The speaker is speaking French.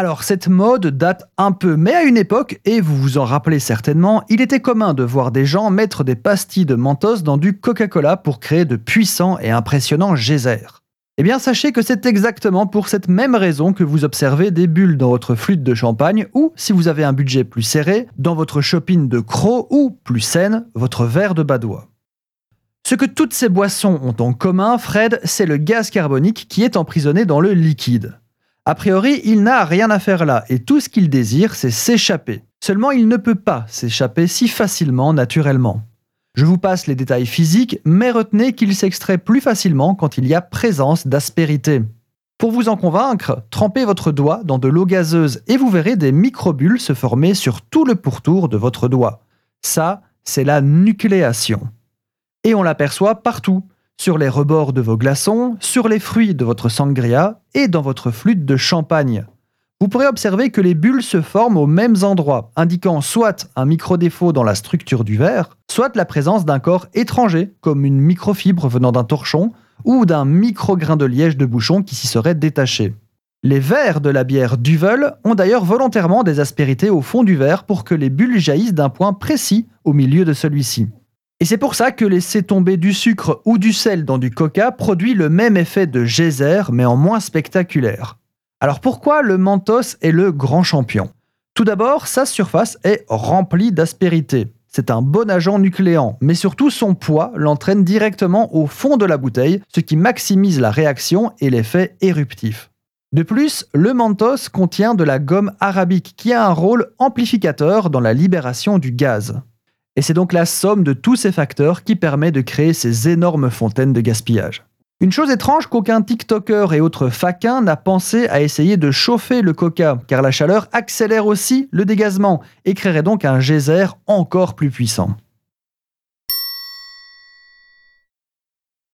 Alors cette mode date un peu, mais à une époque, et vous vous en rappelez certainement, il était commun de voir des gens mettre des pastilles de mentos dans du Coca-Cola pour créer de puissants et impressionnants geysers. Eh bien sachez que c'est exactement pour cette même raison que vous observez des bulles dans votre flûte de champagne ou, si vous avez un budget plus serré, dans votre shopping de croc ou, plus saine, votre verre de badois. Ce que toutes ces boissons ont en commun, Fred, c'est le gaz carbonique qui est emprisonné dans le liquide. A priori, il n'a rien à faire là, et tout ce qu'il désire, c'est s'échapper. Seulement, il ne peut pas s'échapper si facilement naturellement. Je vous passe les détails physiques, mais retenez qu'il s'extrait plus facilement quand il y a présence d'aspérité. Pour vous en convaincre, trempez votre doigt dans de l'eau gazeuse et vous verrez des microbules se former sur tout le pourtour de votre doigt. Ça, c'est la nucléation. Et on l'aperçoit partout, sur les rebords de vos glaçons, sur les fruits de votre sangria et dans votre flûte de champagne. Vous pourrez observer que les bulles se forment aux mêmes endroits, indiquant soit un micro-défaut dans la structure du verre, soit la présence d'un corps étranger, comme une microfibre venant d'un torchon ou d'un micro-grain de liège de bouchon qui s'y serait détaché. Les verres de la bière Duvel ont d'ailleurs volontairement des aspérités au fond du verre pour que les bulles jaillissent d'un point précis au milieu de celui-ci. Et c'est pour ça que laisser tomber du sucre ou du sel dans du coca produit le même effet de geyser, mais en moins spectaculaire. Alors pourquoi le Mentos est le grand champion? Tout d'abord, sa surface est remplie d'aspérité. C'est un bon agent nucléant, mais surtout son poids l'entraîne directement au fond de la bouteille, ce qui maximise la réaction et l'effet éruptif. De plus, le Mentos contient de la gomme arabique qui a un rôle amplificateur dans la libération du gaz. Et c'est donc la somme de tous ces facteurs qui permet de créer ces énormes fontaines de gaspillage. Une chose étrange qu'aucun TikToker et autres faquins n'a pensé à essayer de chauffer le coca, car la chaleur accélère aussi le dégazement et créerait donc un geyser encore plus puissant.